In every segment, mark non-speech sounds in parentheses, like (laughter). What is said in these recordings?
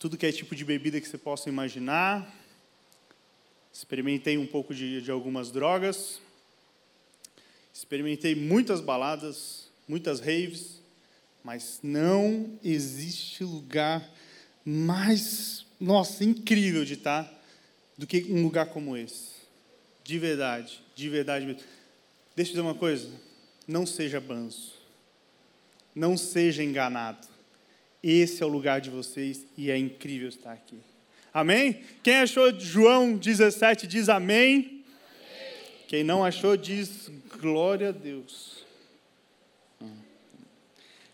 tudo que é tipo de bebida que você possa imaginar. Experimentei um pouco de, de algumas drogas. Experimentei muitas baladas, muitas raves, mas não existe lugar mais, nossa, incrível de estar do que um lugar como esse. De verdade, de verdade mesmo. Deixa eu dizer uma coisa, não seja banzo. Não seja enganado. Esse é o lugar de vocês e é incrível estar aqui. Amém? Quem achou João 17 diz amém. amém. Quem não achou diz glória a Deus.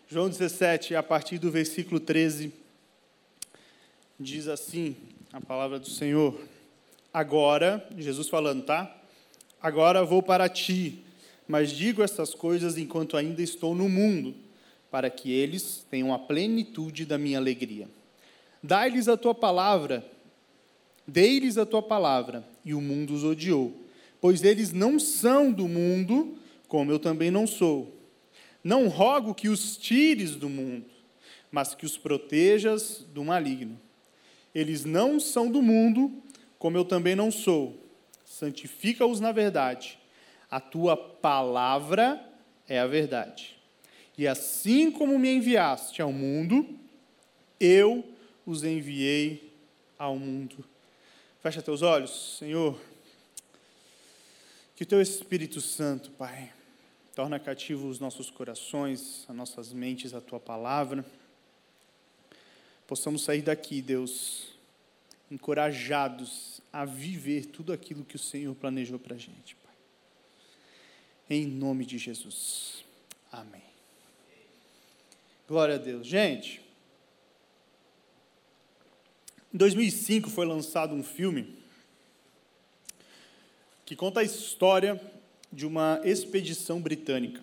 João 17, a partir do versículo 13, diz assim a palavra do Senhor. Agora, Jesus falando, tá? Agora vou para ti, mas digo estas coisas enquanto ainda estou no mundo para que eles tenham a plenitude da minha alegria. Dai-lhes a tua palavra, dei-lhes a tua palavra, e o mundo os odiou, pois eles não são do mundo, como eu também não sou. Não rogo que os tires do mundo, mas que os protejas do maligno. Eles não são do mundo, como eu também não sou. Santifica-os na verdade. A tua palavra é a verdade. E assim como me enviaste ao mundo, eu os enviei ao mundo. Fecha teus olhos, Senhor. Que o teu Espírito Santo, Pai, torna cativo os nossos corações, as nossas mentes, a tua palavra. Possamos sair daqui, Deus, encorajados a viver tudo aquilo que o Senhor planejou para a gente, Pai. Em nome de Jesus. Amém. Glória a Deus. Gente, em 2005 foi lançado um filme que conta a história de uma expedição britânica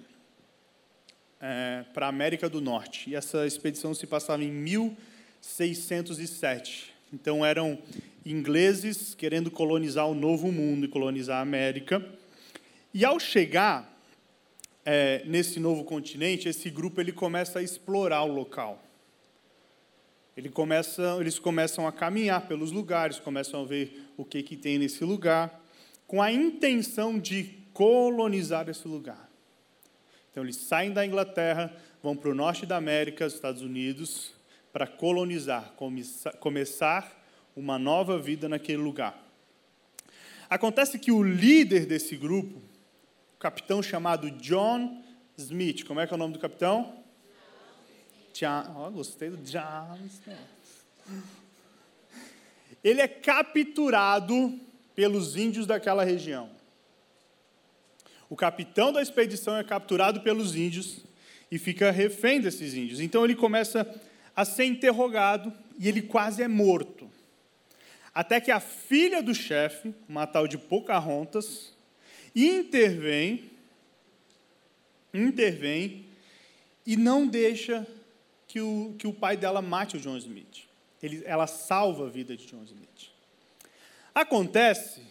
é, para a América do Norte. E essa expedição se passava em 1607. Então eram ingleses querendo colonizar o Novo Mundo e colonizar a América. E ao chegar é, nesse novo continente, esse grupo ele começa a explorar o local. Ele começa, eles começam a caminhar pelos lugares, começam a ver o que, que tem nesse lugar, com a intenção de colonizar esse lugar. Então, eles saem da Inglaterra, vão para o norte da América, Estados Unidos, para colonizar, começar uma nova vida naquele lugar. Acontece que o líder desse grupo, capitão chamado John Smith. Como é que é o nome do capitão? John. Oh, gostei do John Smith. Ele é capturado pelos índios daquela região. O capitão da expedição é capturado pelos índios e fica refém desses índios. Então ele começa a ser interrogado e ele quase é morto. Até que a filha do chefe, uma tal de Pocahontas, intervém, intervém e não deixa que o, que o pai dela mate o John Smith. Ele, ela salva a vida de John Smith. Acontece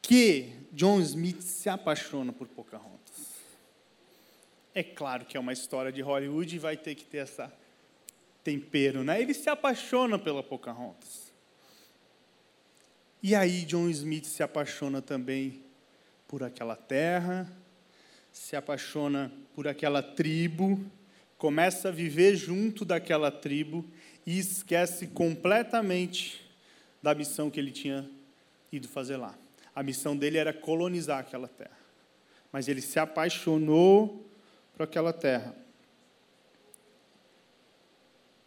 que John Smith se apaixona por Pocahontas. É claro que é uma história de Hollywood e vai ter que ter essa tempero, né? Ele se apaixona pela Pocahontas. E aí John Smith se apaixona também por aquela terra, se apaixona por aquela tribo, começa a viver junto daquela tribo e esquece completamente da missão que ele tinha ido fazer lá. A missão dele era colonizar aquela terra. Mas ele se apaixonou por aquela terra.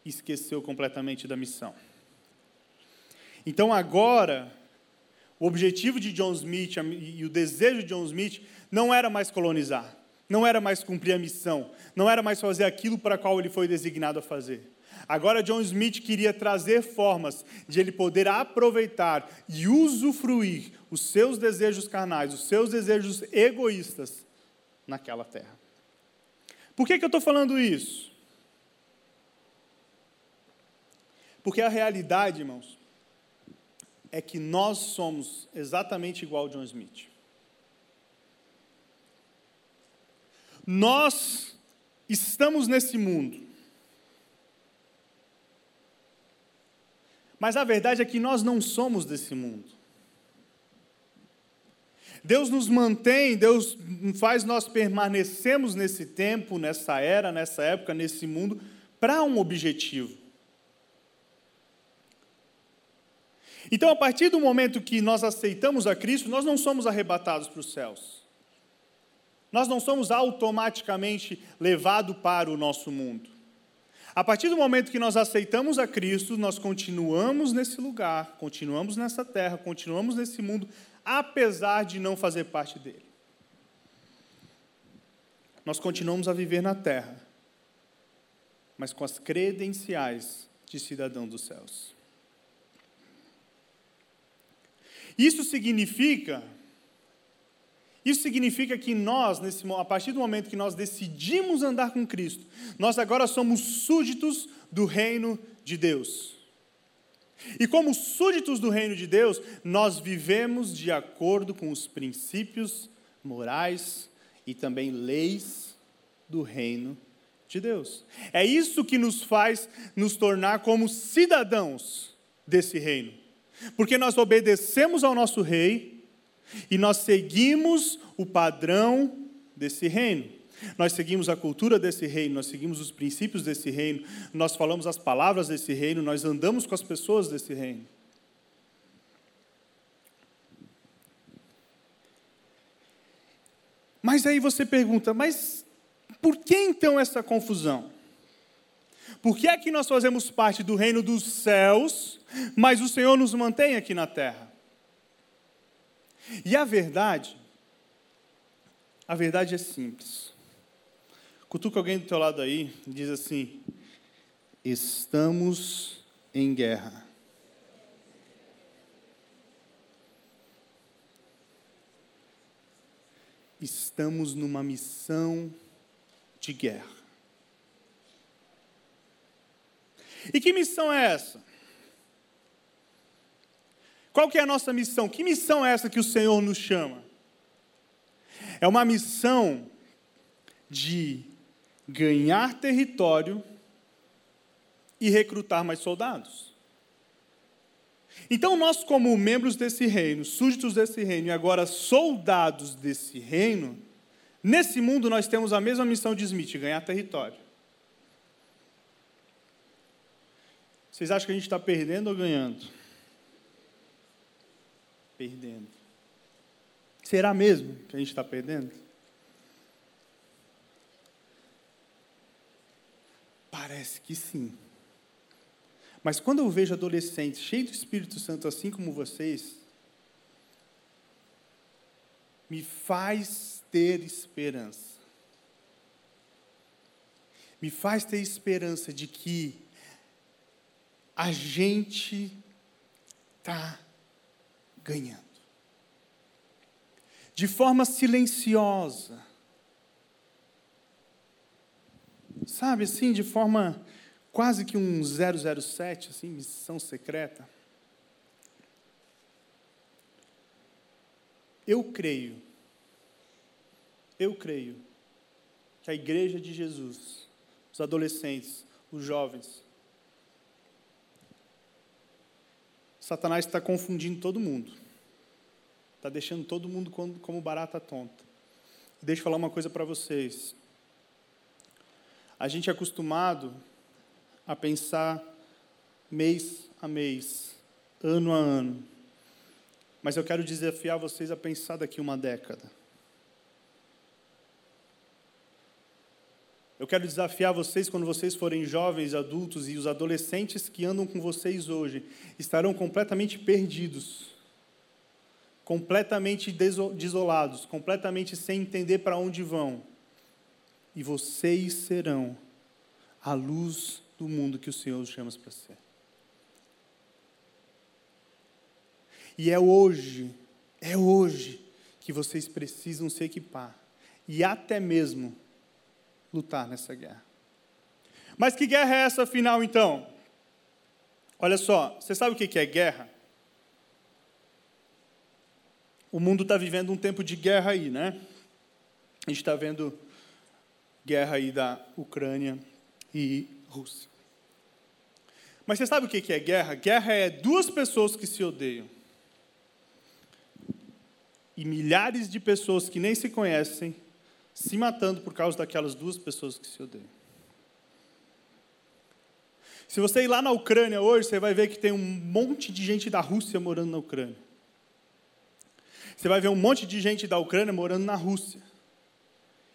Esqueceu completamente da missão. Então agora, o objetivo de John Smith e o desejo de John Smith não era mais colonizar, não era mais cumprir a missão, não era mais fazer aquilo para qual ele foi designado a fazer. Agora John Smith queria trazer formas de ele poder aproveitar e usufruir os seus desejos carnais, os seus desejos egoístas naquela terra. Por que, que eu estou falando isso? Porque a realidade, irmãos, é que nós somos exatamente igual a John Smith. Nós estamos nesse mundo. Mas a verdade é que nós não somos desse mundo. Deus nos mantém, Deus faz nós permanecemos nesse tempo, nessa era, nessa época, nesse mundo, para um objetivo. Então, a partir do momento que nós aceitamos a Cristo, nós não somos arrebatados para os céus. Nós não somos automaticamente levados para o nosso mundo. A partir do momento que nós aceitamos a Cristo, nós continuamos nesse lugar, continuamos nessa terra, continuamos nesse mundo, apesar de não fazer parte dele. Nós continuamos a viver na terra, mas com as credenciais de cidadão dos céus. Isso significa isso significa que nós, nesse, a partir do momento que nós decidimos andar com Cristo, nós agora somos súditos do reino de Deus. E como súditos do reino de Deus, nós vivemos de acordo com os princípios morais e também leis do reino de Deus. É isso que nos faz nos tornar como cidadãos desse reino. Porque nós obedecemos ao nosso rei e nós seguimos o padrão desse reino. Nós seguimos a cultura desse reino, nós seguimos os princípios desse reino, nós falamos as palavras desse reino, nós andamos com as pessoas desse reino. Mas aí você pergunta, mas por que então essa confusão? Por que é que nós fazemos parte do reino dos céus, mas o Senhor nos mantém aqui na terra? E a verdade, a verdade é simples. Cutuca alguém do teu lado aí e diz assim: estamos em guerra. Estamos numa missão de guerra. E que missão é essa? Qual que é a nossa missão? Que missão é essa que o Senhor nos chama? É uma missão de ganhar território e recrutar mais soldados. Então, nós, como membros desse reino, súditos desse reino e agora soldados desse reino, nesse mundo nós temos a mesma missão de Smith: ganhar território. Vocês acham que a gente está perdendo ou ganhando? Perdendo. Será mesmo que a gente está perdendo? Parece que sim. Mas quando eu vejo adolescentes cheios do Espírito Santo, assim como vocês, me faz ter esperança. Me faz ter esperança de que a gente está ganhando. De forma silenciosa. Sabe assim, de forma quase que um 007, assim, missão secreta. Eu creio, eu creio que a igreja de Jesus, os adolescentes, os jovens, Satanás está confundindo todo mundo. Está deixando todo mundo como barata tonta. Deixa eu falar uma coisa para vocês. A gente é acostumado a pensar mês a mês, ano a ano. Mas eu quero desafiar vocês a pensar daqui uma década. Eu quero desafiar vocês quando vocês forem jovens, adultos e os adolescentes que andam com vocês hoje estarão completamente perdidos, completamente desolados, completamente sem entender para onde vão. E vocês serão a luz do mundo que o Senhor os chama para ser. E é hoje, é hoje que vocês precisam se equipar e até mesmo lutar nessa guerra. Mas que guerra é essa afinal então? Olha só, você sabe o que é guerra? O mundo está vivendo um tempo de guerra aí, né? A gente está vendo guerra aí da Ucrânia e Rússia. Mas você sabe o que é guerra? Guerra é duas pessoas que se odeiam. E milhares de pessoas que nem se conhecem se matando por causa daquelas duas pessoas que se odeiam. Se você ir lá na Ucrânia hoje, você vai ver que tem um monte de gente da Rússia morando na Ucrânia. Você vai ver um monte de gente da Ucrânia morando na Rússia.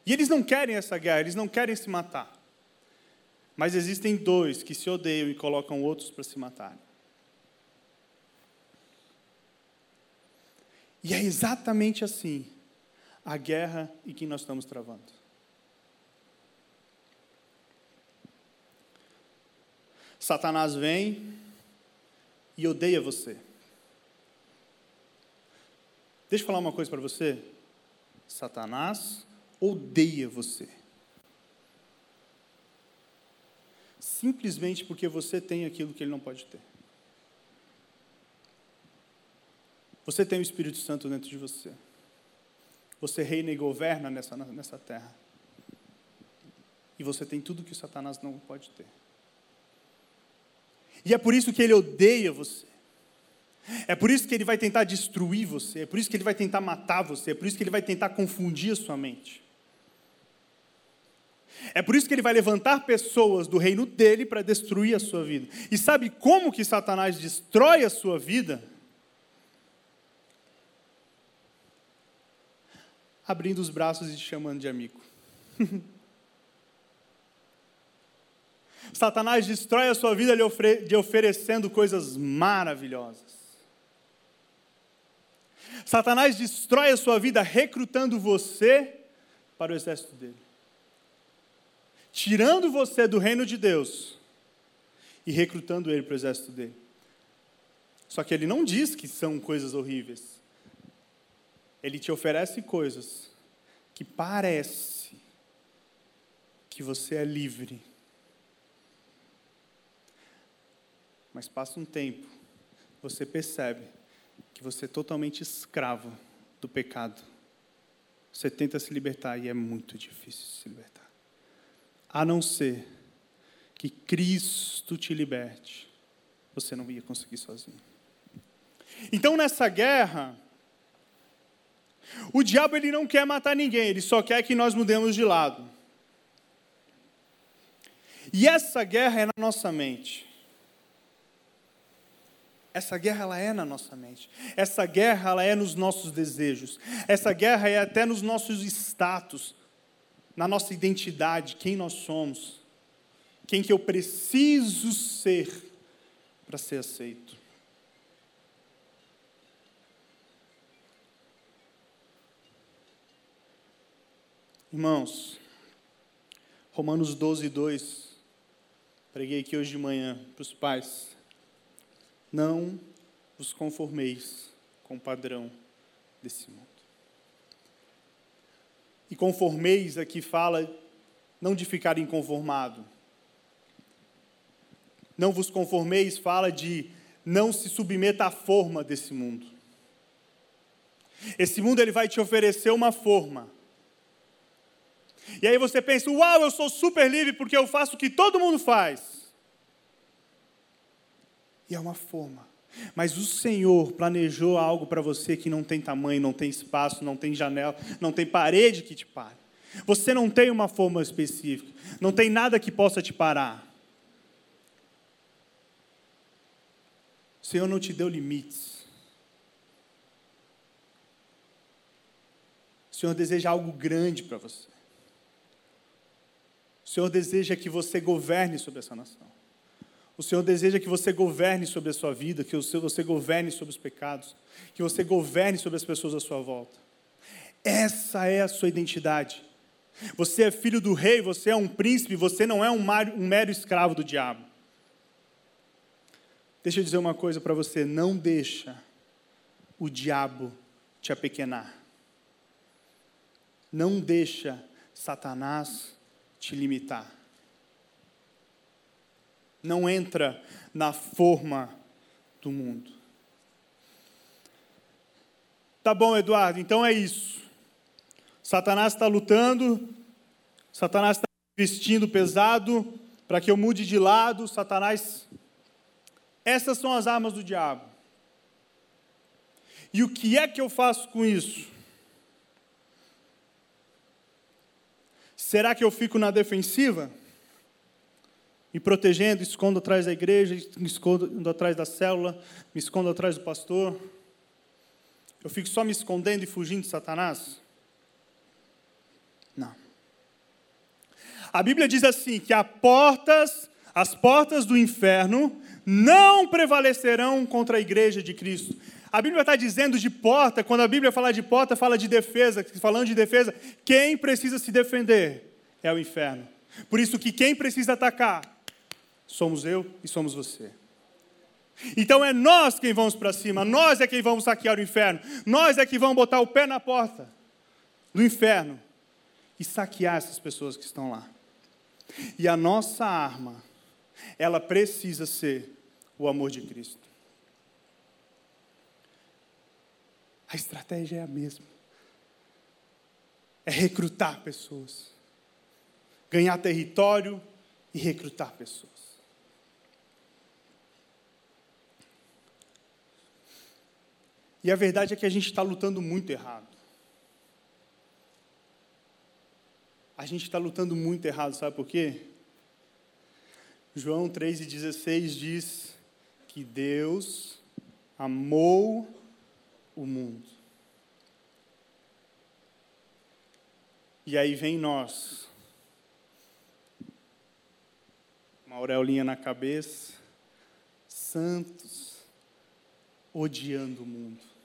E eles não querem essa guerra, eles não querem se matar. Mas existem dois que se odeiam e colocam outros para se matarem. E é exatamente assim a guerra em que nós estamos travando. Satanás vem e odeia você. Deixa eu falar uma coisa para você. Satanás odeia você. Simplesmente porque você tem aquilo que ele não pode ter. Você tem o Espírito Santo dentro de você. Você reina e governa nessa, nessa terra. E você tem tudo que o Satanás não pode ter. E é por isso que ele odeia você. É por isso que ele vai tentar destruir você. É por isso que ele vai tentar matar você. É por isso que ele vai tentar confundir a sua mente. É por isso que ele vai levantar pessoas do reino dele para destruir a sua vida. E sabe como que Satanás destrói a sua vida? Abrindo os braços e te chamando de amigo. (laughs) Satanás destrói a sua vida lhe, oferecendo coisas maravilhosas. Satanás destrói a sua vida recrutando você para o exército dele. Tirando você do reino de Deus e recrutando ele para o exército dele. Só que ele não diz que são coisas horríveis. Ele te oferece coisas que parece que você é livre Mas passa um tempo, você percebe que você é totalmente escravo do pecado. Você tenta se libertar e é muito difícil se libertar. A não ser que Cristo te liberte, você não ia conseguir sozinho. Então nessa guerra, o diabo ele não quer matar ninguém, ele só quer que nós mudemos de lado. E essa guerra é na nossa mente. Essa guerra ela é na nossa mente. Essa guerra ela é nos nossos desejos. Essa guerra é até nos nossos status, na nossa identidade, quem nós somos, quem que eu preciso ser para ser aceito. Irmãos, Romanos 12, 2, preguei aqui hoje de manhã para os pais. Não vos conformeis com o padrão desse mundo. E conformeis aqui fala não de ficar inconformado. Não vos conformeis fala de não se submeta à forma desse mundo. Esse mundo ele vai te oferecer uma forma. E aí você pensa: "Uau, eu sou super livre porque eu faço o que todo mundo faz". E é uma forma. Mas o Senhor planejou algo para você que não tem tamanho, não tem espaço, não tem janela, não tem parede que te pare. Você não tem uma forma específica, não tem nada que possa te parar. O Senhor não te deu limites. O Senhor deseja algo grande para você. O Senhor deseja que você governe sobre essa nação. O Senhor deseja que você governe sobre a sua vida, que você governe sobre os pecados, que você governe sobre as pessoas à sua volta. Essa é a sua identidade. Você é filho do rei, você é um príncipe, você não é um mero escravo do diabo. Deixa eu dizer uma coisa para você: não deixa o diabo te apequenar. Não deixa Satanás te limitar não entra na forma do mundo. Tá bom, Eduardo, então é isso. Satanás está lutando, Satanás está vestindo pesado para que eu mude de lado, Satanás Essas são as armas do diabo. E o que é que eu faço com isso? Será que eu fico na defensiva? Me protegendo, escondo atrás da igreja, me escondo atrás da célula, me escondo atrás do pastor? Eu fico só me escondendo e fugindo de Satanás? Não. A Bíblia diz assim: que as portas, as portas do inferno não prevalecerão contra a igreja de Cristo. A Bíblia está dizendo de porta, quando a Bíblia fala de porta, fala de defesa. Falando de defesa, quem precisa se defender é o inferno. Por isso que quem precisa atacar somos eu e somos você. Então é nós quem vamos para cima, nós é quem vamos saquear o inferno, nós é que vamos botar o pé na porta do inferno e saquear essas pessoas que estão lá. E a nossa arma, ela precisa ser o amor de Cristo. A estratégia é a mesma. É recrutar pessoas, ganhar território e recrutar pessoas. E a verdade é que a gente está lutando muito errado. A gente está lutando muito errado, sabe por quê? João 3,16 diz que Deus amou o mundo. E aí vem nós, uma aureolinha na cabeça, santos, odiando o mundo.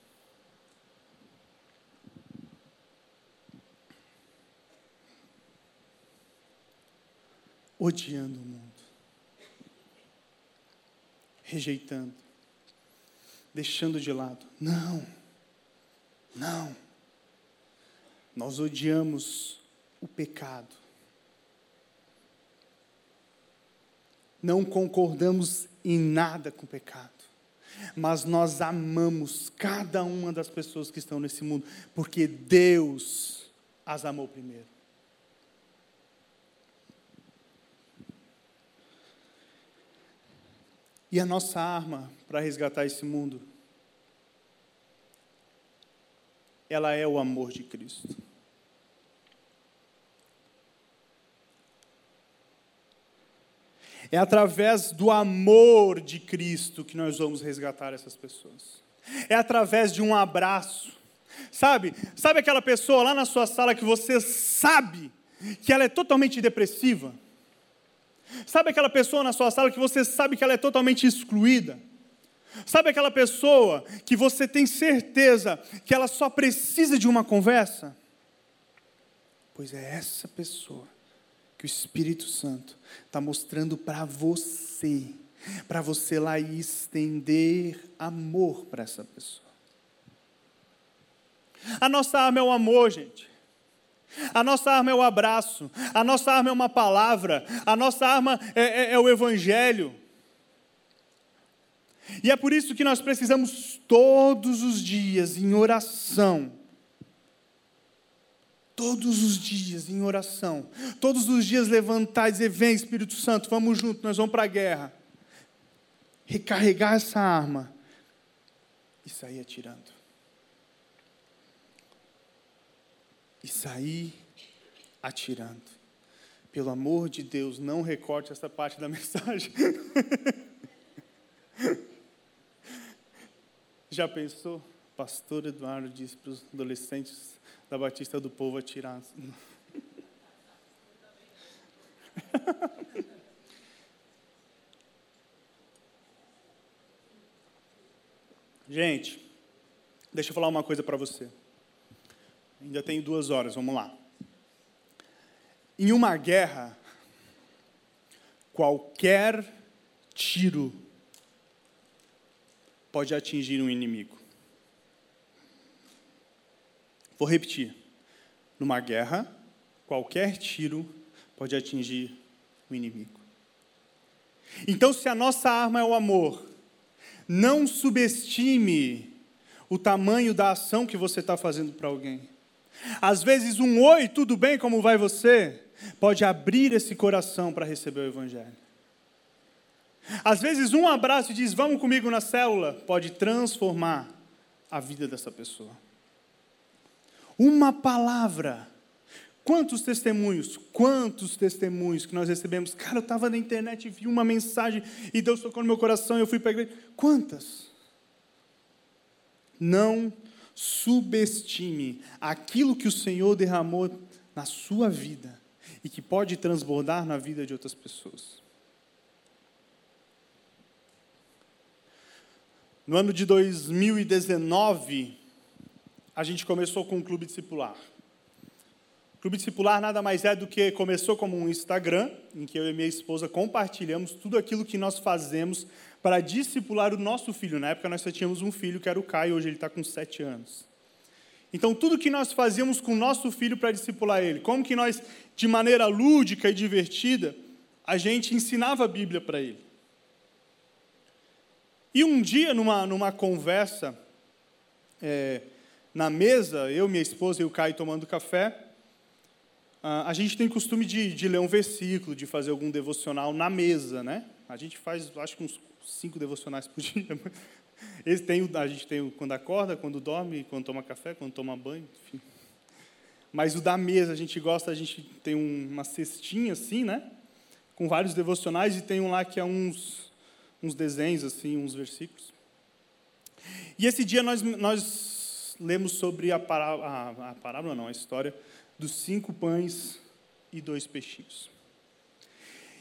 odiando o mundo, rejeitando, deixando de lado. Não, não. Nós odiamos o pecado. Não concordamos em nada com o pecado. Mas nós amamos cada uma das pessoas que estão nesse mundo, porque Deus as amou primeiro. E a nossa arma para resgatar esse mundo, ela é o amor de Cristo. É através do amor de Cristo que nós vamos resgatar essas pessoas. É através de um abraço. Sabe? Sabe aquela pessoa lá na sua sala que você sabe que ela é totalmente depressiva? Sabe aquela pessoa na sua sala que você sabe que ela é totalmente excluída? Sabe aquela pessoa que você tem certeza que ela só precisa de uma conversa? Pois é essa pessoa que o Espírito Santo está mostrando para você, para você lá e estender amor para essa pessoa. A nossa arma é o amor, gente. A nossa arma é o abraço, a nossa arma é uma palavra, a nossa arma é, é, é, o Evangelho. E é por isso que nós precisamos todos os dias em oração, todos os dias em oração, todos os dias levantar e dizer: Vem Espírito Santo, vamos junto, nós vamos para a guerra. Recarregar essa arma e sair atirando. e sair atirando. Pelo amor de Deus, não recorte essa parte da (laughs) mensagem. Já pensou? Pastor Eduardo disse para os adolescentes da Batista do Povo atirar. (laughs) Gente, deixa eu falar uma coisa para você. Ainda tenho duas horas, vamos lá. Em uma guerra, qualquer tiro pode atingir um inimigo. Vou repetir. Numa guerra, qualquer tiro pode atingir o inimigo. Então, se a nossa arma é o amor, não subestime o tamanho da ação que você está fazendo para alguém. Às vezes, um oi, tudo bem, como vai você? Pode abrir esse coração para receber o Evangelho. Às vezes, um abraço e diz: Vamos comigo na célula, pode transformar a vida dessa pessoa. Uma palavra. Quantos testemunhos, quantos testemunhos que nós recebemos. Cara, eu estava na internet e vi uma mensagem e Deus tocou no meu coração e eu fui para a igreja. Quantas? Não subestime aquilo que o Senhor derramou na sua vida e que pode transbordar na vida de outras pessoas. No ano de 2019, a gente começou com o Clube Discipular. O Clube Discipular nada mais é do que começou como um Instagram, em que eu e minha esposa compartilhamos tudo aquilo que nós fazemos para discipular o nosso filho. Na época nós só tínhamos um filho, que era o Caio, hoje ele está com sete anos. Então, tudo que nós fazíamos com o nosso filho para discipular ele, como que nós, de maneira lúdica e divertida, a gente ensinava a Bíblia para ele. E um dia, numa, numa conversa, é, na mesa, eu, minha esposa e o Caio tomando café, a gente tem costume de, de ler um versículo, de fazer algum devocional na mesa, né? A gente faz, acho que uns cinco devocionais por (laughs) dia. Esse tem, a gente tem quando acorda, quando dorme, quando toma café, quando toma banho, enfim. Mas o da mesa, a gente gosta, a gente tem uma cestinha assim, né? Com vários devocionais e tem um lá que é uns, uns desenhos, assim, uns versículos. E esse dia nós, nós lemos sobre a a, a parábola, não, a história dos cinco pães e dois peixinhos.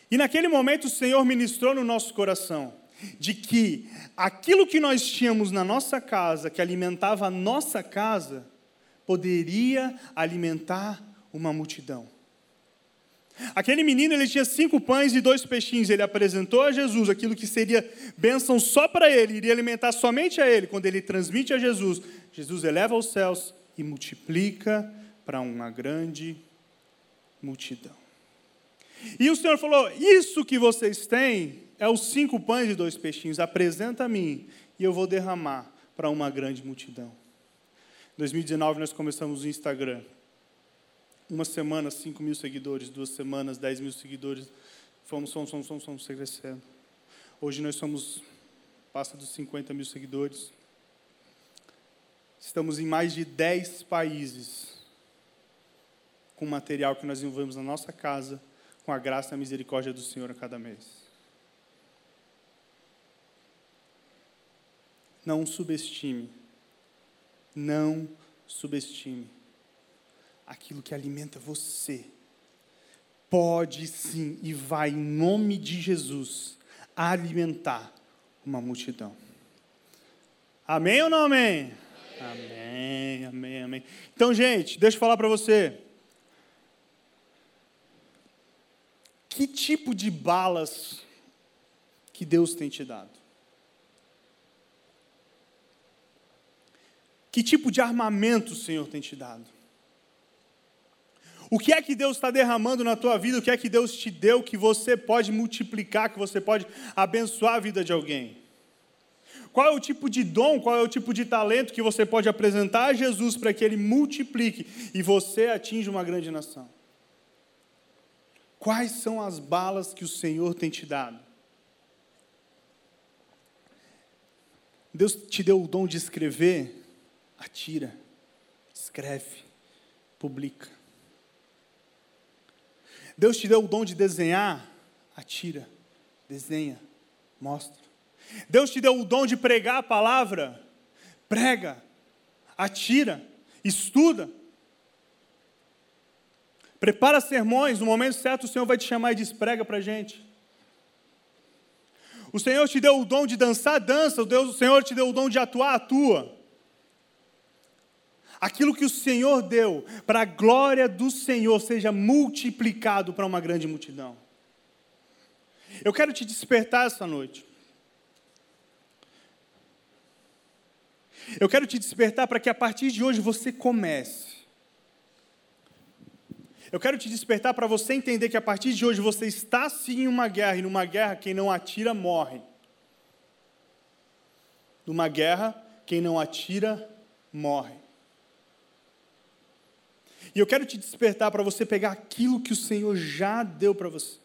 E naquele momento o Senhor ministrou no nosso coração de que aquilo que nós tínhamos na nossa casa, que alimentava a nossa casa, poderia alimentar uma multidão. Aquele menino ele tinha cinco pães e dois peixinhos. Ele apresentou a Jesus aquilo que seria bênção só para ele, iria alimentar somente a ele. Quando ele transmite a Jesus, Jesus eleva aos céus e multiplica para uma grande multidão. E o Senhor falou: Isso que vocês têm é os cinco pães e dois peixinhos, apresenta a mim e eu vou derramar para uma grande multidão. Em 2019 nós começamos o Instagram. Uma semana, 5 mil seguidores, duas semanas, 10 mil seguidores. Fomos, fomos, fomos, fomos, fomos crescendo. Hoje nós somos, passa dos 50 mil seguidores. Estamos em mais de 10 países com material que nós desenvolvemos na nossa casa, com a graça e a misericórdia do Senhor a cada mês. Não subestime. Não subestime aquilo que alimenta você. Pode sim e vai, em nome de Jesus, alimentar uma multidão. Amém ou não amém? Amém, amém, amém. Então, gente, deixa eu falar para você. Que tipo de balas que Deus tem te dado? Que tipo de armamento o Senhor tem te dado? O que é que Deus está derramando na tua vida? O que é que Deus te deu que você pode multiplicar, que você pode abençoar a vida de alguém? Qual é o tipo de dom, qual é o tipo de talento que você pode apresentar a Jesus para que ele multiplique e você atinja uma grande nação? Quais são as balas que o Senhor tem te dado? Deus te deu o dom de escrever? atira, escreve, publica. Deus te deu o dom de desenhar, atira, desenha, mostra. Deus te deu o dom de pregar a palavra, prega, atira, estuda. Prepara sermões, no momento certo o Senhor vai te chamar e diz: prega para a gente. O Senhor te deu o dom de dançar, dança. O Senhor te deu o dom de atuar, atua aquilo que o Senhor deu, para a glória do Senhor, seja multiplicado para uma grande multidão. Eu quero te despertar essa noite. Eu quero te despertar para que a partir de hoje você comece. Eu quero te despertar para você entender que a partir de hoje você está sim em uma guerra, e numa guerra quem não atira morre. Numa guerra, quem não atira morre. E eu quero te despertar para você pegar aquilo que o Senhor já deu para você.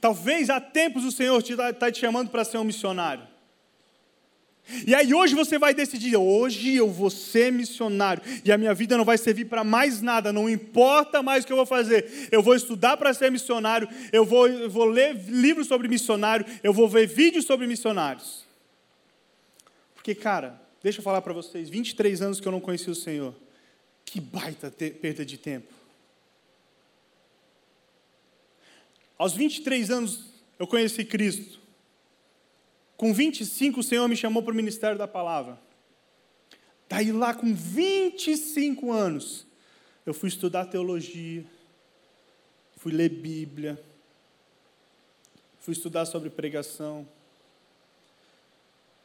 Talvez há tempos o Senhor está tá te chamando para ser um missionário. E aí hoje você vai decidir, hoje eu vou ser missionário e a minha vida não vai servir para mais nada, não importa mais o que eu vou fazer. Eu vou estudar para ser missionário, eu vou, eu vou ler livros sobre missionário, eu vou ver vídeos sobre missionários. Porque, cara, deixa eu falar para vocês, 23 anos que eu não conheci o Senhor. Que baita perda de tempo. Aos 23 anos eu conheci Cristo. Com 25, o Senhor me chamou para o ministério da palavra. Daí lá, com 25 anos, eu fui estudar teologia, fui ler Bíblia, fui estudar sobre pregação.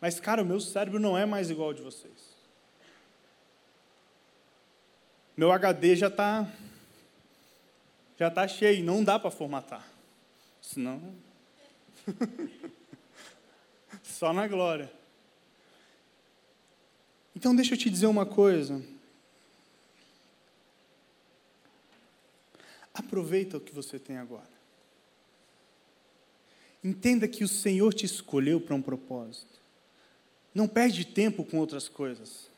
Mas, cara, o meu cérebro não é mais igual ao de vocês. Meu HD já está já tá cheio, não dá para formatar. Senão. (laughs) Só na glória. Então, deixa eu te dizer uma coisa. Aproveita o que você tem agora. Entenda que o Senhor te escolheu para um propósito. Não perde tempo com outras coisas.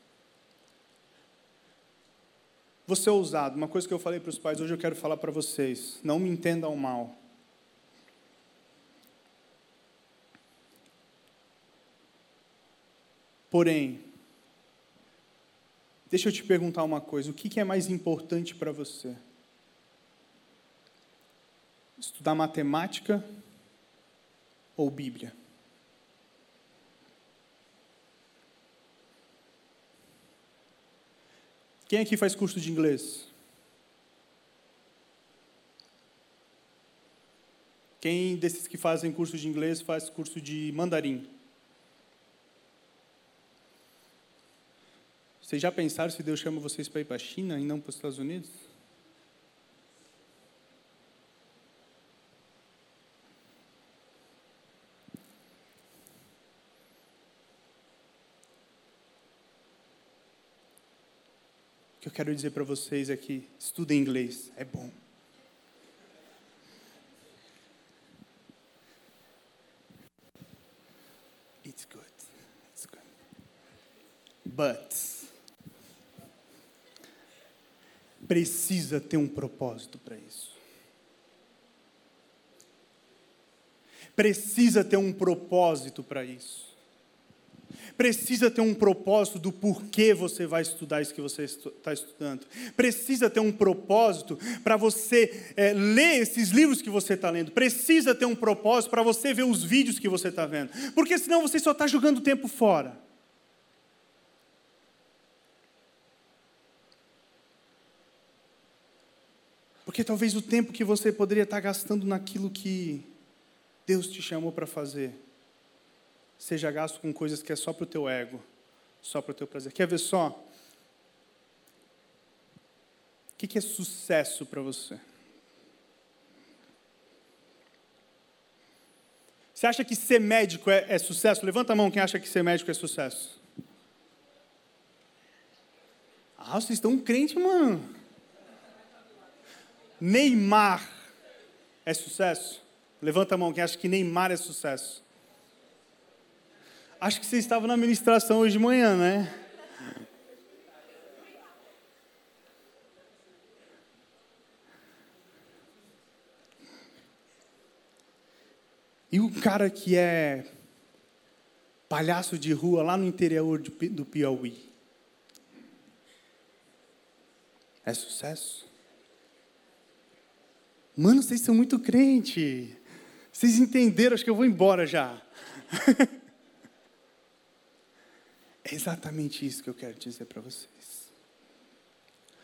Você é ousado. Uma coisa que eu falei para os pais, hoje eu quero falar para vocês. Não me entendam mal. Porém, deixa eu te perguntar uma coisa: o que é mais importante para você? Estudar matemática ou Bíblia? Quem aqui faz curso de inglês? Quem desses que fazem curso de inglês faz curso de mandarim? Vocês já pensaram se Deus chama vocês para ir para a China e não para os Estados Unidos? Quero dizer para vocês que estudem inglês, é bom. It's good. It's good. But precisa ter um propósito para isso. Precisa ter um propósito para isso. Precisa ter um propósito do porquê você vai estudar isso que você está estudando. Precisa ter um propósito para você é, ler esses livros que você está lendo. Precisa ter um propósito para você ver os vídeos que você está vendo. Porque senão você só está jogando tempo fora. Porque talvez o tempo que você poderia estar gastando naquilo que Deus te chamou para fazer, seja gasto com coisas que é só para o teu ego, só para o teu prazer. Quer ver só? O que é sucesso para você? Você acha que ser médico é, é, sucesso? Levanta a mão quem acha que ser médico é sucesso. Ah, vocês estão crentes, mano. Neymar é sucesso? Levanta a mão quem acha que Neymar é sucesso. Acho que você estava na ministração hoje de manhã, né? E o cara que é palhaço de rua lá no interior do Piauí? É sucesso? Mano, vocês são muito crente. Vocês entenderam? Acho que eu vou embora já. (laughs) é exatamente isso que eu quero dizer para vocês.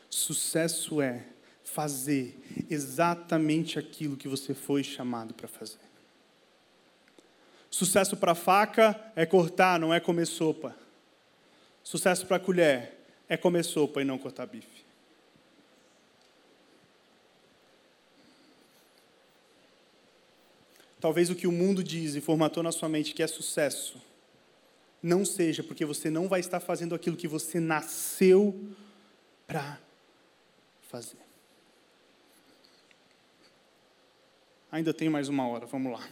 Sucesso é fazer exatamente aquilo que você foi chamado para fazer. Sucesso para faca é cortar, não é comer sopa. Sucesso para colher é comer sopa e não cortar bife. Talvez o que o mundo diz e formatou na sua mente que é sucesso, não seja porque você não vai estar fazendo aquilo que você nasceu para fazer. Ainda tem mais uma hora, vamos lá. (laughs)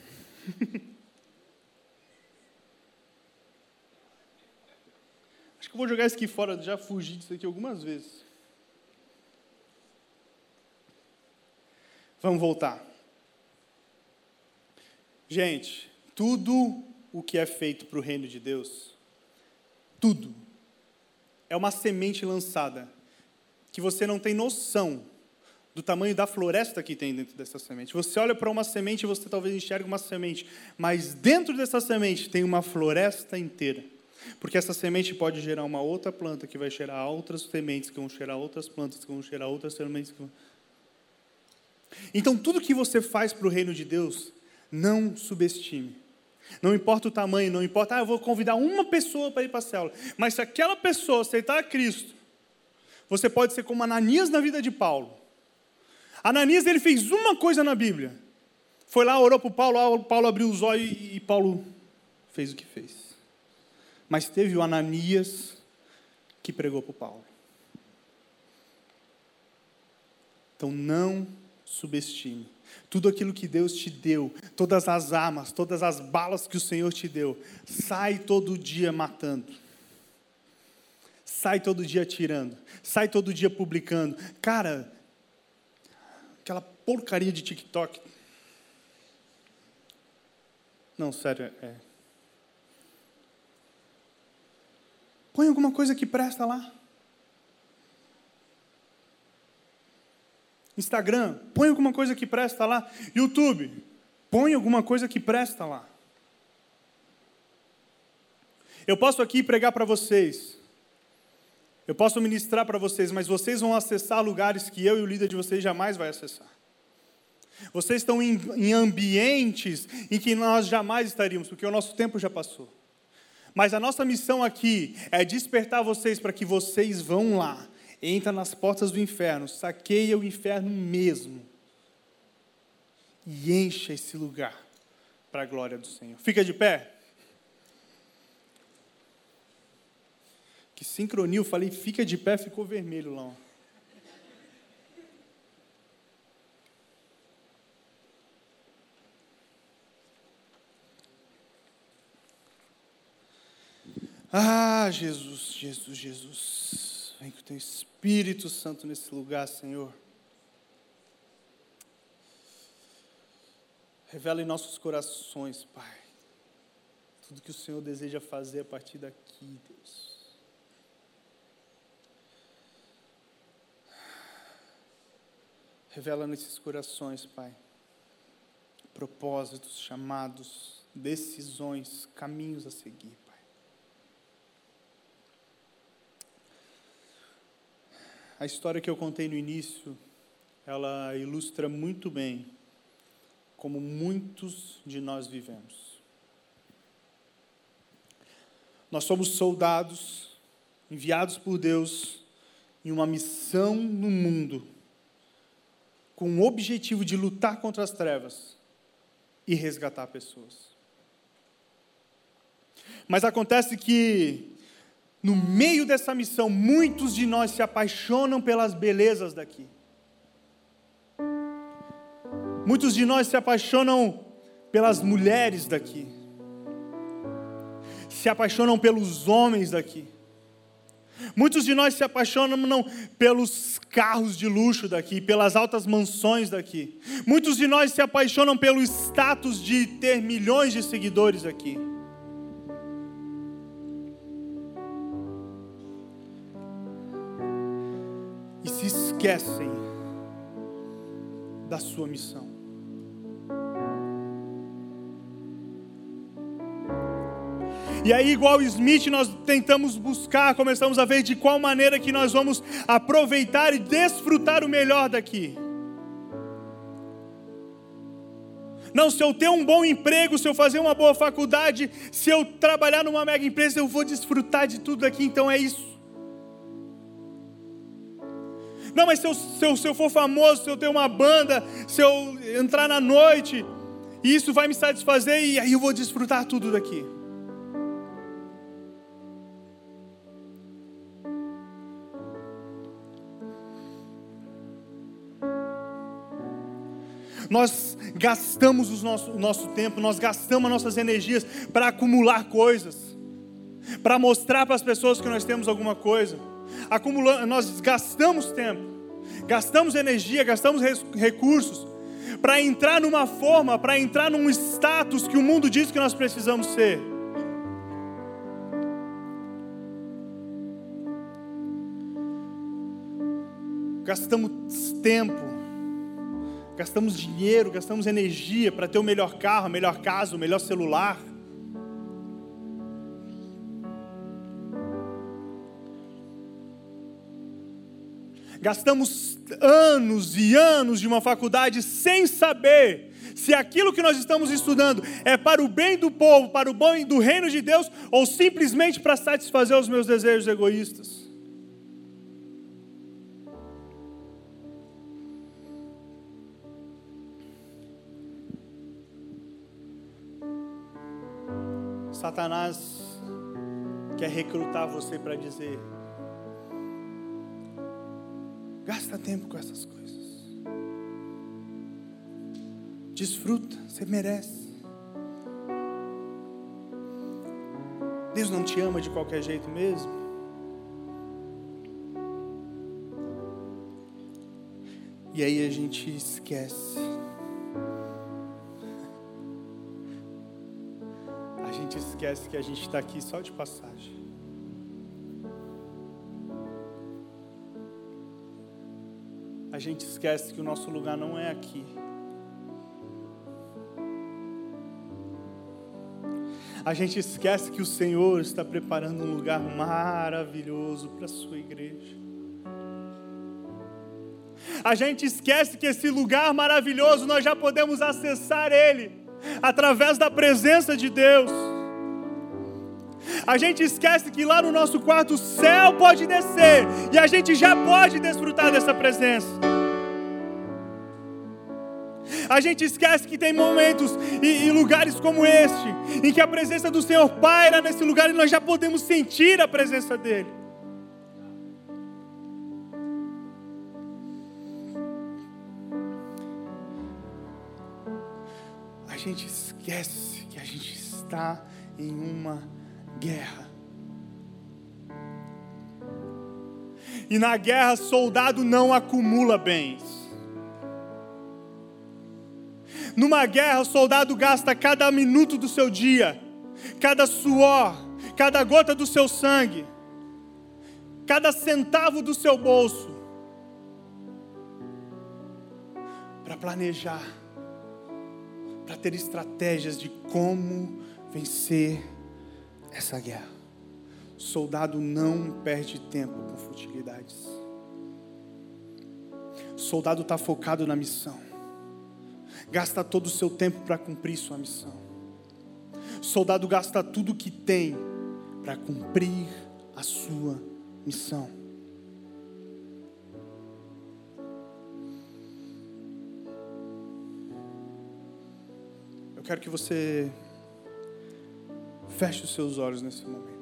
Acho que eu vou jogar isso aqui fora, já fugi disso aqui algumas vezes. Vamos voltar. Gente, tudo o que é feito para o reino de Deus, tudo, é uma semente lançada que você não tem noção do tamanho da floresta que tem dentro dessa semente. Você olha para uma semente e você talvez enxergue uma semente, mas dentro dessa semente tem uma floresta inteira. Porque essa semente pode gerar uma outra planta que vai gerar outras sementes, que vão gerar outras plantas, que vão gerar outras sementes. Então, tudo que você faz para o reino de Deus, não subestime. Não importa o tamanho, não importa, ah, eu vou convidar uma pessoa para ir para a célula. Mas se aquela pessoa aceitar a Cristo, você pode ser como Ananias na vida de Paulo. Ananias ele fez uma coisa na Bíblia. Foi lá, orou para o Paulo, Paulo abriu os olhos e Paulo fez o que fez. Mas teve o Ananias que pregou para Paulo. Então não subestime. Tudo aquilo que Deus te deu, todas as armas, todas as balas que o Senhor te deu, sai todo dia matando. Sai todo dia atirando. Sai todo dia publicando. Cara, aquela porcaria de TikTok. Não, sério, é. Põe alguma coisa que presta lá. Instagram, põe alguma coisa que presta lá. YouTube, põe alguma coisa que presta lá. Eu posso aqui pregar para vocês. Eu posso ministrar para vocês, mas vocês vão acessar lugares que eu e o líder de vocês jamais vai acessar. Vocês estão em, em ambientes em que nós jamais estaríamos, porque o nosso tempo já passou. Mas a nossa missão aqui é despertar vocês para que vocês vão lá, entra nas portas do inferno, saqueia o inferno mesmo e encha esse lugar para a glória do Senhor. Fica de pé. Que sincronia, eu falei, fica de pé, ficou vermelho lá. Ah, Jesus, Jesus, Jesus. Vem com o teu Espírito Santo nesse lugar, Senhor. Revela em nossos corações, Pai, tudo que o Senhor deseja fazer a partir daqui, Deus. Revela nesses corações, Pai, propósitos, chamados, decisões, caminhos a seguir. A história que eu contei no início, ela ilustra muito bem como muitos de nós vivemos. Nós somos soldados enviados por Deus em uma missão no mundo, com o objetivo de lutar contra as trevas e resgatar pessoas. Mas acontece que no meio dessa missão, muitos de nós se apaixonam pelas belezas daqui. Muitos de nós se apaixonam pelas mulheres daqui. Se apaixonam pelos homens daqui. Muitos de nós se apaixonam não, pelos carros de luxo daqui, pelas altas mansões daqui. Muitos de nós se apaixonam pelo status de ter milhões de seguidores aqui. Esquecem da sua missão. E aí, igual Smith, nós tentamos buscar, começamos a ver de qual maneira que nós vamos aproveitar e desfrutar o melhor daqui. Não, se eu ter um bom emprego, se eu fazer uma boa faculdade, se eu trabalhar numa mega empresa, eu vou desfrutar de tudo aqui, então é isso. Não, mas se eu, se eu, se eu for famoso, se eu ter uma banda, se eu entrar na noite, isso vai me satisfazer e aí eu vou desfrutar tudo daqui. Nós gastamos o nosso, o nosso tempo, nós gastamos nossas energias para acumular coisas, para mostrar para as pessoas que nós temos alguma coisa. Acumulando, nós gastamos tempo, gastamos energia, gastamos recursos para entrar numa forma, para entrar num status que o mundo diz que nós precisamos ser. Gastamos tempo, gastamos dinheiro, gastamos energia para ter o melhor carro, a melhor casa, o melhor celular. Gastamos anos e anos de uma faculdade sem saber se aquilo que nós estamos estudando é para o bem do povo, para o bem do reino de Deus, ou simplesmente para satisfazer os meus desejos egoístas. Satanás quer recrutar você para dizer: Gasta tempo com essas coisas. Desfruta, você merece. Deus não te ama de qualquer jeito mesmo. E aí a gente esquece. A gente esquece que a gente está aqui só de passagem. Gente esquece que o nosso lugar não é aqui. A gente esquece que o Senhor está preparando um lugar maravilhoso para a sua igreja. A gente esquece que esse lugar maravilhoso nós já podemos acessar ele através da presença de Deus. A gente esquece que lá no nosso quarto o céu pode descer e a gente já pode desfrutar dessa presença. A gente esquece que tem momentos e, e, lugares como este, em que a presença do Senhor paira nesse lugar e nós já podemos sentir a presença dEle. A gente esquece que a gente está em uma guerra. E na guerra, soldado não acumula bens. Numa guerra, o soldado gasta cada minuto do seu dia, cada suor, cada gota do seu sangue, cada centavo do seu bolso, para planejar, para ter estratégias de como vencer essa guerra. Soldado não perde tempo com futilidades. Soldado está focado na missão. Gasta todo o seu tempo para cumprir sua missão. Soldado gasta tudo que tem para cumprir a sua missão. Eu quero que você Feche os seus olhos nesse momento.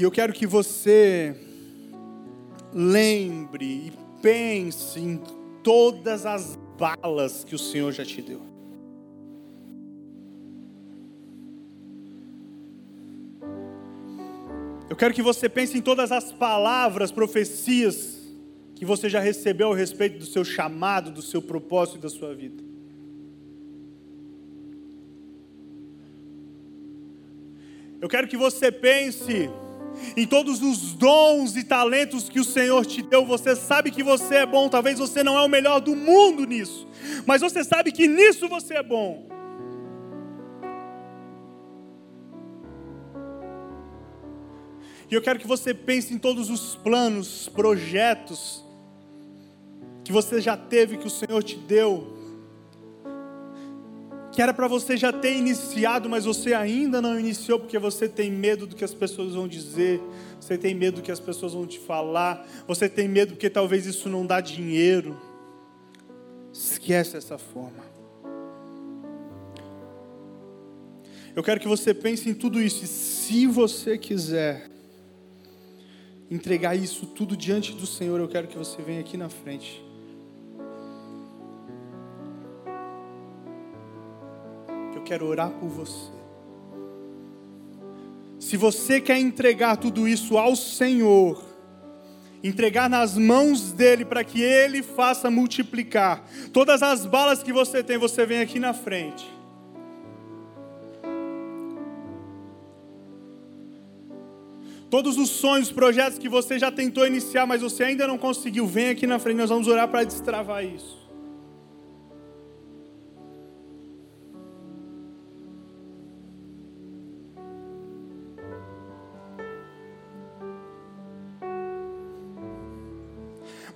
E eu quero que você lembre e pense em todas as balas que o Senhor já te deu. Eu quero que você pense em todas as palavras, profecias que você já recebeu a respeito do seu chamado, do seu propósito e da sua vida. Eu quero que você pense em todos os dons e talentos que o Senhor te deu. Você sabe que você é bom, talvez você não é o melhor do mundo nisso, mas você sabe que nisso você é bom. E eu quero que você pense em todos os planos, projetos, que você já teve, que o Senhor te deu, que era para você já ter iniciado, mas você ainda não iniciou porque você tem medo do que as pessoas vão dizer, você tem medo do que as pessoas vão te falar, você tem medo porque talvez isso não dá dinheiro. Esquece essa forma. Eu quero que você pense em tudo isso, e se você quiser, entregar isso tudo diante do Senhor, eu quero que você venha aqui na frente. Quero orar por você. Se você quer entregar tudo isso ao Senhor, entregar nas mãos dele para que ele faça multiplicar. Todas as balas que você tem, você vem aqui na frente. Todos os sonhos, projetos que você já tentou iniciar, mas você ainda não conseguiu, vem aqui na frente, nós vamos orar para destravar isso.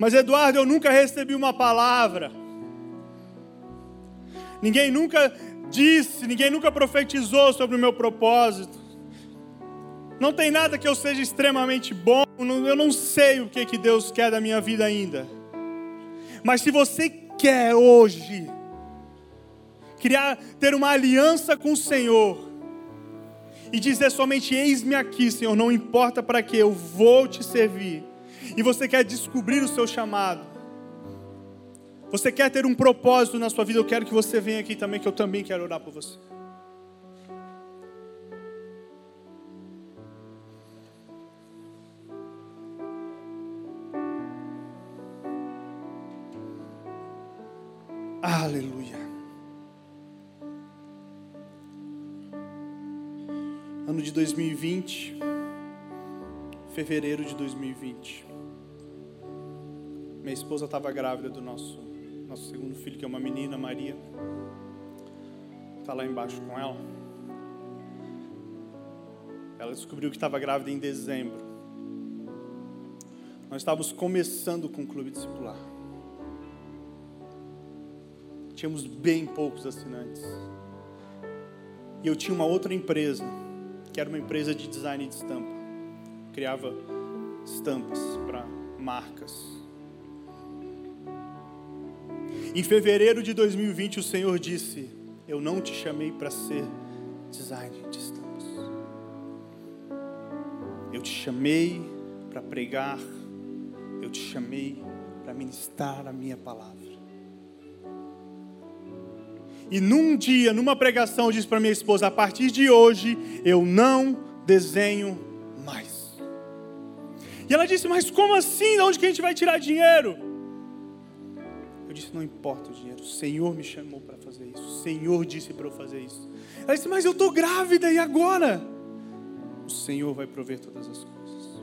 Mas Eduardo, eu nunca recebi uma palavra. Ninguém nunca disse, ninguém nunca profetizou sobre o meu propósito. Não tem nada que eu seja extremamente bom, eu não sei o que, que Deus quer da minha vida ainda. Mas se você quer hoje criar, ter uma aliança com o Senhor e dizer somente: Eis-me aqui, Senhor, não importa para que, eu vou te servir. E você quer descobrir o seu chamado, você quer ter um propósito na sua vida, eu quero que você venha aqui também, que eu também quero orar por você. Aleluia. Ano de 2020, fevereiro de 2020. Minha esposa estava grávida do nosso, nosso segundo filho, que é uma menina, Maria. Está lá embaixo com ela. Ela descobriu que estava grávida em dezembro. Nós estávamos começando com o clube discipular tínhamos bem poucos assinantes. E eu tinha uma outra empresa, que era uma empresa de design de estampa. Criava estampas para marcas. Em fevereiro de 2020, o Senhor disse: Eu não te chamei para ser design de estampas. Eu te chamei para pregar. Eu te chamei para ministrar a minha palavra. E num dia, numa pregação, eu disse para minha esposa: a partir de hoje eu não desenho mais. E ela disse: Mas como assim? De onde que a gente vai tirar dinheiro? Eu Não importa o dinheiro, o Senhor me chamou para fazer isso. O Senhor disse para eu fazer isso. Ela disse: Mas eu estou grávida e agora? O Senhor vai prover todas as coisas.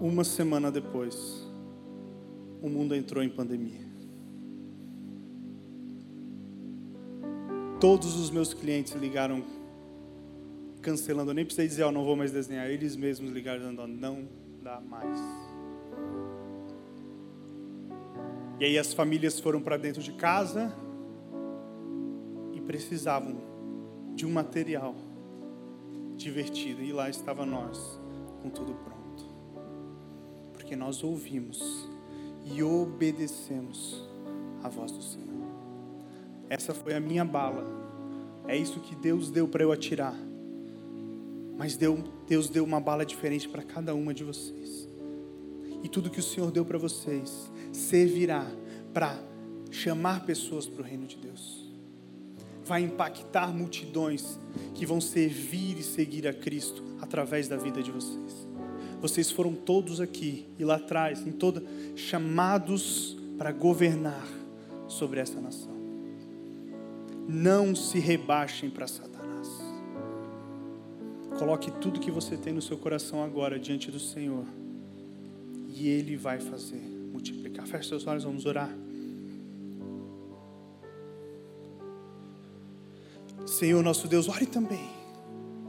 Uma semana depois, o mundo entrou em pandemia. Todos os meus clientes ligaram cancelando. Eu nem precisei dizer, ó, oh, não vou mais desenhar. Eles mesmos ligaram dizendo, oh, não dá mais. E aí as famílias foram para dentro de casa e precisavam de um material divertido. E lá estava nós, com tudo pronto. Porque nós ouvimos e obedecemos a voz do Senhor. Essa foi a minha bala. É isso que Deus deu para eu atirar. Mas Deus deu uma bala diferente para cada uma de vocês. E tudo que o Senhor deu para vocês servirá para chamar pessoas para o reino de Deus. Vai impactar multidões que vão servir e seguir a Cristo através da vida de vocês. Vocês foram todos aqui e lá atrás, em toda, chamados para governar sobre essa nação não se rebaixem para Satanás. Coloque tudo que você tem no seu coração agora diante do Senhor. E Ele vai fazer. Feche seus olhos, vamos orar. Senhor nosso Deus, ore também.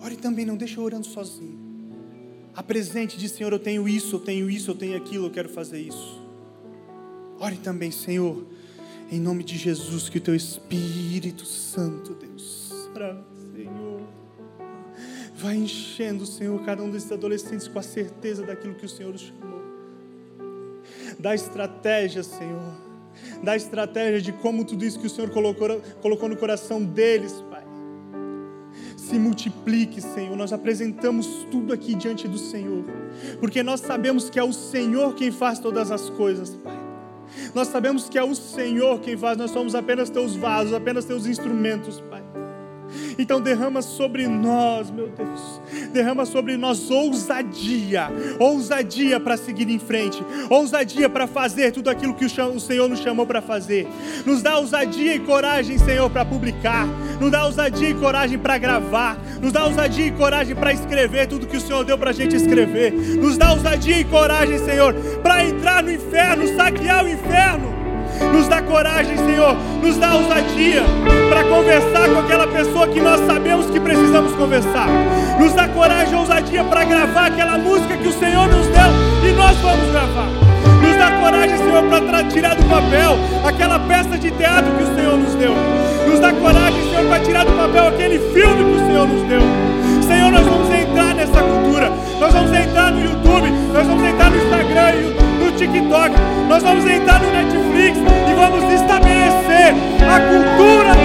Ore também, não deixe eu orando sozinho. Apresente, diz Senhor, eu tenho isso, eu tenho isso, eu tenho aquilo, eu quero fazer isso. Ore também, Senhor em nome de Jesus, que o teu Espírito Santo, Deus, Senhor, vai enchendo, Senhor, cada um desses adolescentes com a certeza daquilo que o Senhor os chamou. Dá estratégia, Senhor. Dá estratégia de como tudo isso que o Senhor colocou, colocou no coração deles, Pai, se multiplique, Senhor. Nós apresentamos tudo aqui diante do Senhor, porque nós sabemos que é o Senhor quem faz todas as coisas, Pai. Nós sabemos que é o Senhor quem faz, nós somos apenas teus vasos, apenas teus instrumentos, Pai. Então derrama sobre nós, meu Deus, derrama sobre nós ousadia, ousadia para seguir em frente, ousadia para fazer tudo aquilo que o Senhor nos chamou para fazer. Nos dá ousadia e coragem, Senhor, para publicar, nos dá ousadia e coragem para gravar, nos dá ousadia e coragem para escrever tudo que o Senhor deu para a gente escrever, nos dá ousadia e coragem, Senhor, para entrar no inferno, saquear o inferno nos dá coragem, Senhor, nos dá ousadia para conversar com aquela pessoa que nós sabemos que precisamos conversar. Nos dá coragem e ousadia para gravar aquela música que o Senhor nos deu e nós vamos gravar. Nos dá coragem, Senhor, para tirar do papel aquela peça de teatro que o Senhor nos deu. Nos dá coragem, Senhor, para tirar do papel aquele filme que o Senhor nos deu. Senhor, nós vamos entrar nessa cultura. Nós vamos entrar no YouTube, nós vamos entrar no Instagram e TikTok, nós vamos entrar no Netflix e vamos estabelecer a cultura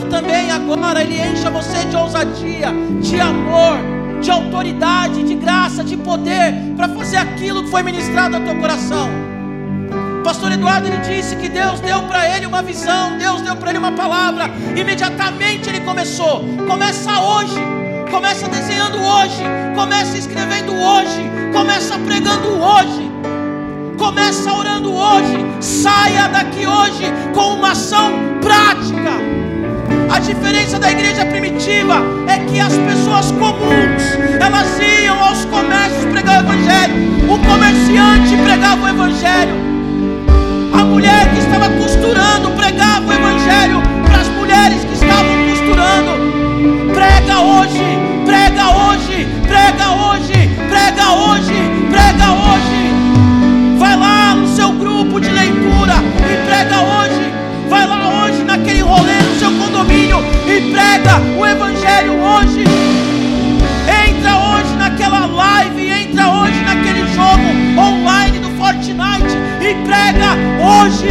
Santo também agora ele encha você de ousadia, de amor, de autoridade, de graça, de poder para fazer aquilo que foi ministrado ao teu coração. Pastor Eduardo ele disse que Deus deu para ele uma visão, Deus deu para ele uma palavra. Imediatamente ele começou. Começa hoje. Começa desenhando hoje, começa escrevendo hoje, começa pregando hoje. Começa orando hoje, saia daqui hoje com uma ação prática. A diferença da igreja primitiva é que as pessoas comuns, elas iam aos comércios pregar o evangelho. O comerciante pregava o evangelho. A mulher que estava costurando pregava o evangelho para as mulheres que estavam costurando. Prega hoje, prega hoje, prega hoje, prega hoje, prega hoje. O Evangelho hoje. Entra hoje naquela live, entra hoje naquele jogo online do Fortnite e prega hoje.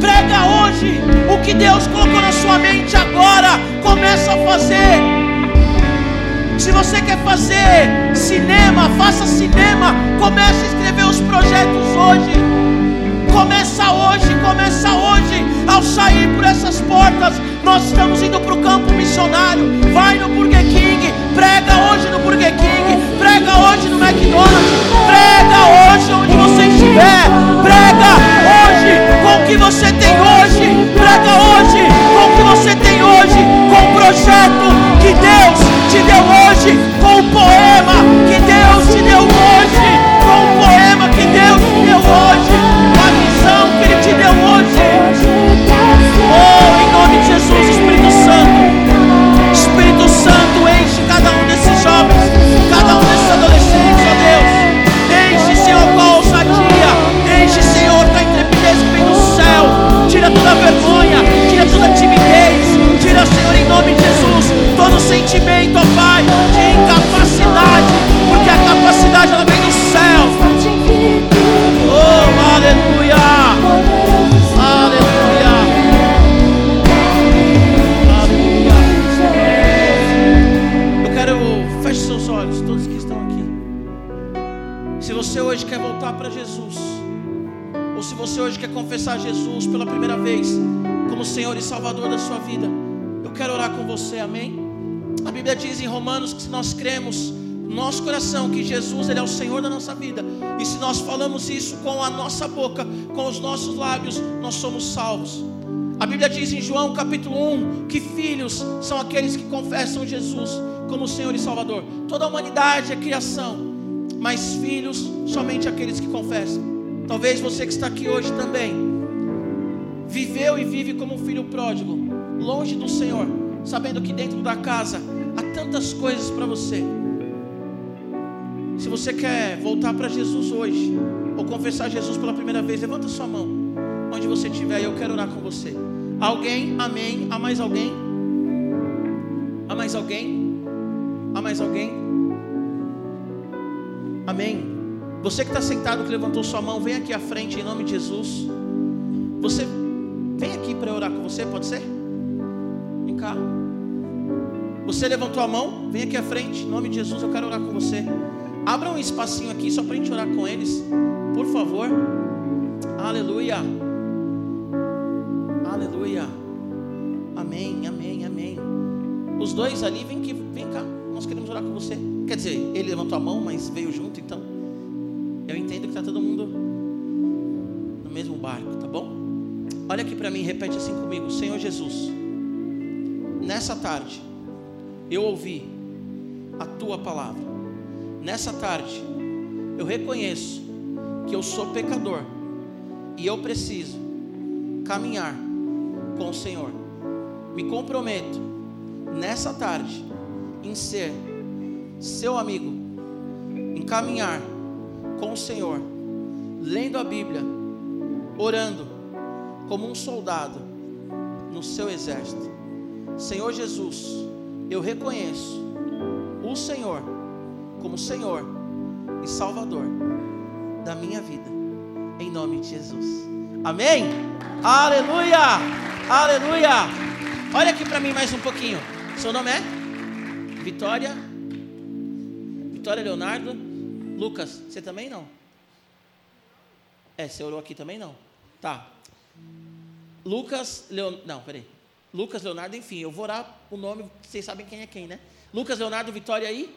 Prega hoje o que Deus colocou na sua mente agora. Começa a fazer. Se você quer fazer cinema, faça cinema. Comece a escrever os projetos hoje. Começa hoje, começa hoje. Ao sair por essas portas, nós estamos indo para o campo missionário. Vai no Burger King, prega hoje no Burger King, prega hoje no McDonald's, prega hoje onde você estiver, prega hoje com o que você tem hoje, prega hoje com o que você tem hoje, com o projeto que Deus te deu hoje, com o poema que Deus te deu hoje, nossa boca, com os nossos lábios, nós somos salvos. A Bíblia diz em João capítulo 1 que filhos são aqueles que confessam Jesus como Senhor e Salvador. Toda a humanidade é criação mas filhos somente aqueles que confessam. Talvez você que está aqui hoje também viveu e vive como um filho pródigo, longe do Senhor, sabendo que dentro da casa há tantas coisas para você. Se você quer voltar para Jesus hoje, ou confessar Jesus pela primeira vez, levanta sua mão, onde você estiver, eu quero orar com você. Alguém? Amém. Há mais alguém? Há mais alguém? Há mais alguém? Amém. Você que está sentado, que levantou sua mão, vem aqui à frente em nome de Jesus. Você vem aqui para orar com você, pode ser? Vem cá. Você levantou a mão, vem aqui à frente, em nome de Jesus, eu quero orar com você. Abra um espacinho aqui só para a gente orar com eles, por favor. Aleluia. Aleluia. Amém, amém, amém. Os dois ali, vem, aqui, vem cá, nós queremos orar com você. Quer dizer, ele levantou a mão, mas veio junto, então eu entendo que está todo mundo no mesmo barco, tá bom? Olha aqui para mim, repete assim comigo: Senhor Jesus, nessa tarde eu ouvi a tua palavra. Nessa tarde eu reconheço que eu sou pecador e eu preciso caminhar com o Senhor. Me comprometo nessa tarde em ser seu amigo, em caminhar com o Senhor, lendo a Bíblia, orando, como um soldado no seu exército. Senhor Jesus, eu reconheço o Senhor como Senhor e Salvador da minha vida, em nome de Jesus. Amém? Aleluia! Aleluia! Olha aqui para mim mais um pouquinho. Seu nome é? Vitória Vitória Leonardo. Lucas, você também não? É, você orou aqui também não? Tá. Lucas Leon... Não, peraí. Lucas, Leonardo, enfim, eu vou orar o nome, vocês sabem quem é quem, né? Lucas, Leonardo, Vitória aí.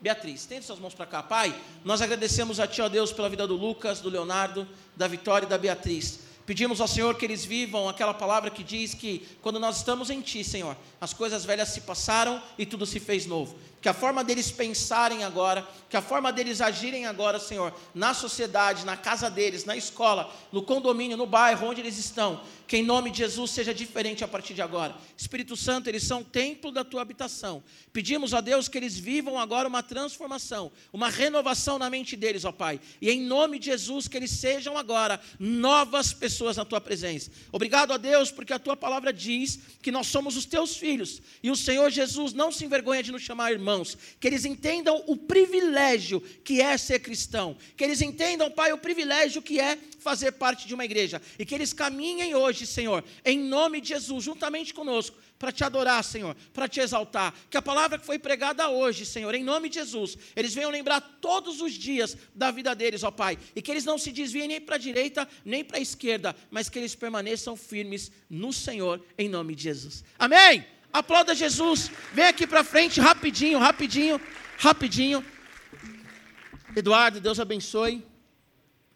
Beatriz, tende suas mãos para cá. Pai, nós agradecemos a Ti, ó Deus, pela vida do Lucas, do Leonardo, da Vitória e da Beatriz. Pedimos ao Senhor que eles vivam aquela palavra que diz que quando nós estamos em Ti, Senhor, as coisas velhas se passaram e tudo se fez novo que a forma deles pensarem agora, que a forma deles agirem agora, Senhor, na sociedade, na casa deles, na escola, no condomínio, no bairro, onde eles estão, que em nome de Jesus seja diferente a partir de agora. Espírito Santo, eles são templo da tua habitação. Pedimos a Deus que eles vivam agora uma transformação, uma renovação na mente deles, ó Pai. E em nome de Jesus, que eles sejam agora novas pessoas na tua presença. Obrigado a Deus, porque a tua palavra diz que nós somos os teus filhos. E o Senhor Jesus não se envergonha de nos chamar irmãos irmãos, que eles entendam o privilégio que é ser cristão, que eles entendam, Pai, o privilégio que é fazer parte de uma igreja, e que eles caminhem hoje, Senhor, em nome de Jesus, juntamente conosco, para te adorar, Senhor, para te exaltar. Que a palavra que foi pregada hoje, Senhor, em nome de Jesus, eles venham lembrar todos os dias da vida deles, ó Pai, e que eles não se desviem nem para a direita, nem para a esquerda, mas que eles permaneçam firmes no Senhor, em nome de Jesus. Amém? Aplauda Jesus. Vem aqui para frente, rapidinho, rapidinho, rapidinho. Eduardo, Deus abençoe.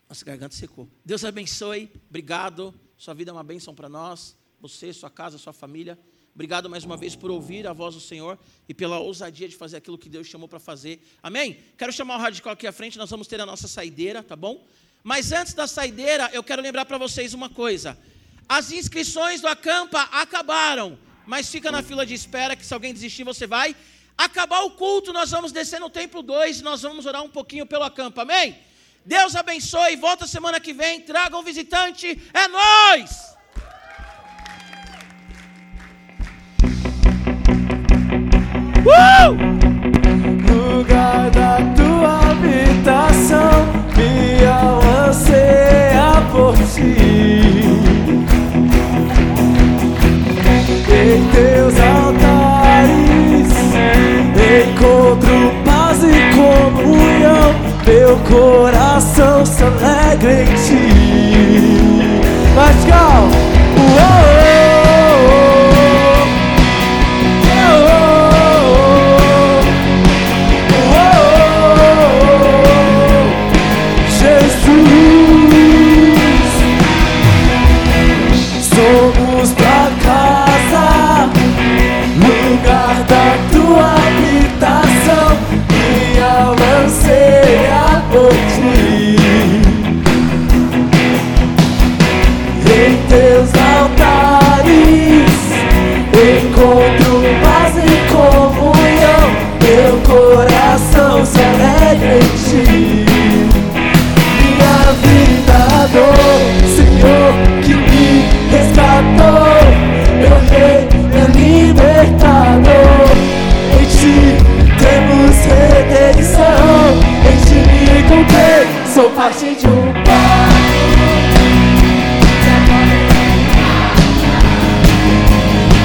Nossa garganta secou. Deus abençoe. Obrigado. Sua vida é uma bênção para nós. Você, sua casa, sua família. Obrigado mais uma vez por ouvir a voz do Senhor e pela ousadia de fazer aquilo que Deus chamou para fazer. Amém? Quero chamar o radical aqui à frente, nós vamos ter a nossa saideira, tá bom? Mas antes da saideira, eu quero lembrar para vocês uma coisa. As inscrições do Acampa acabaram mas fica na fila de espera que se alguém desistir você vai. Acabar o culto, nós vamos descer no templo 2 e nós vamos orar um pouquinho pelo acampo, amém? Deus abençoe, volta semana que vem, traga um visitante, é nós. Uh! Lugar da tua habitação, minha anseia por ti. Em teus altares encontro paz e comunhão. Meu coração se alegra em ti. Let's go! encontrei, sou parte de um plano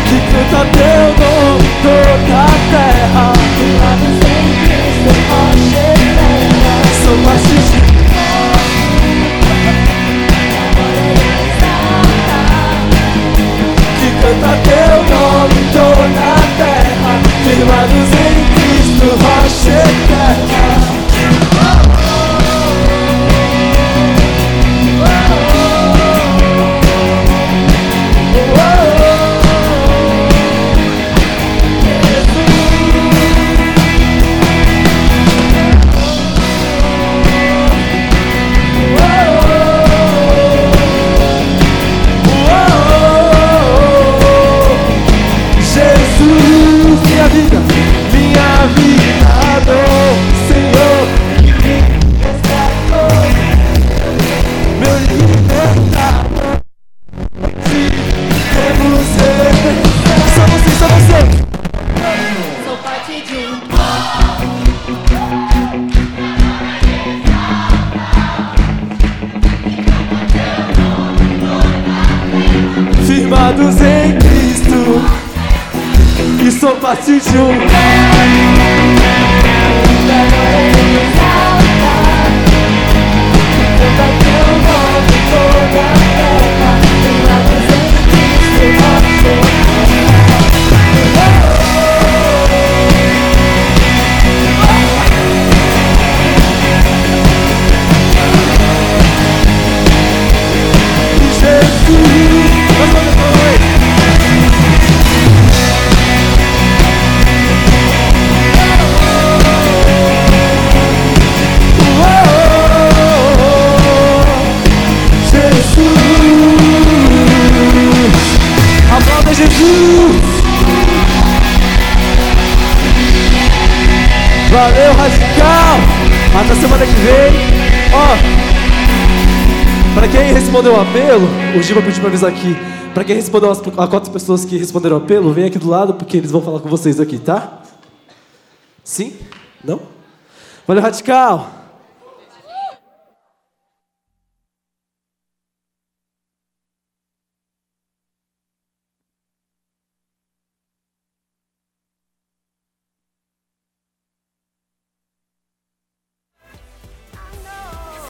Que canta teu nome toda a terra. Lado sem Cristo, a Sou parte de um canta teu nome toda a terra, firmados em Cristo, rocha eterna. to apelo, o Giba pediu pra avisar aqui. Pra quem respondeu as a quatro pessoas que responderam apelo, vem aqui do lado porque eles vão falar com vocês aqui, tá? Sim? Não? Valeu, Radical!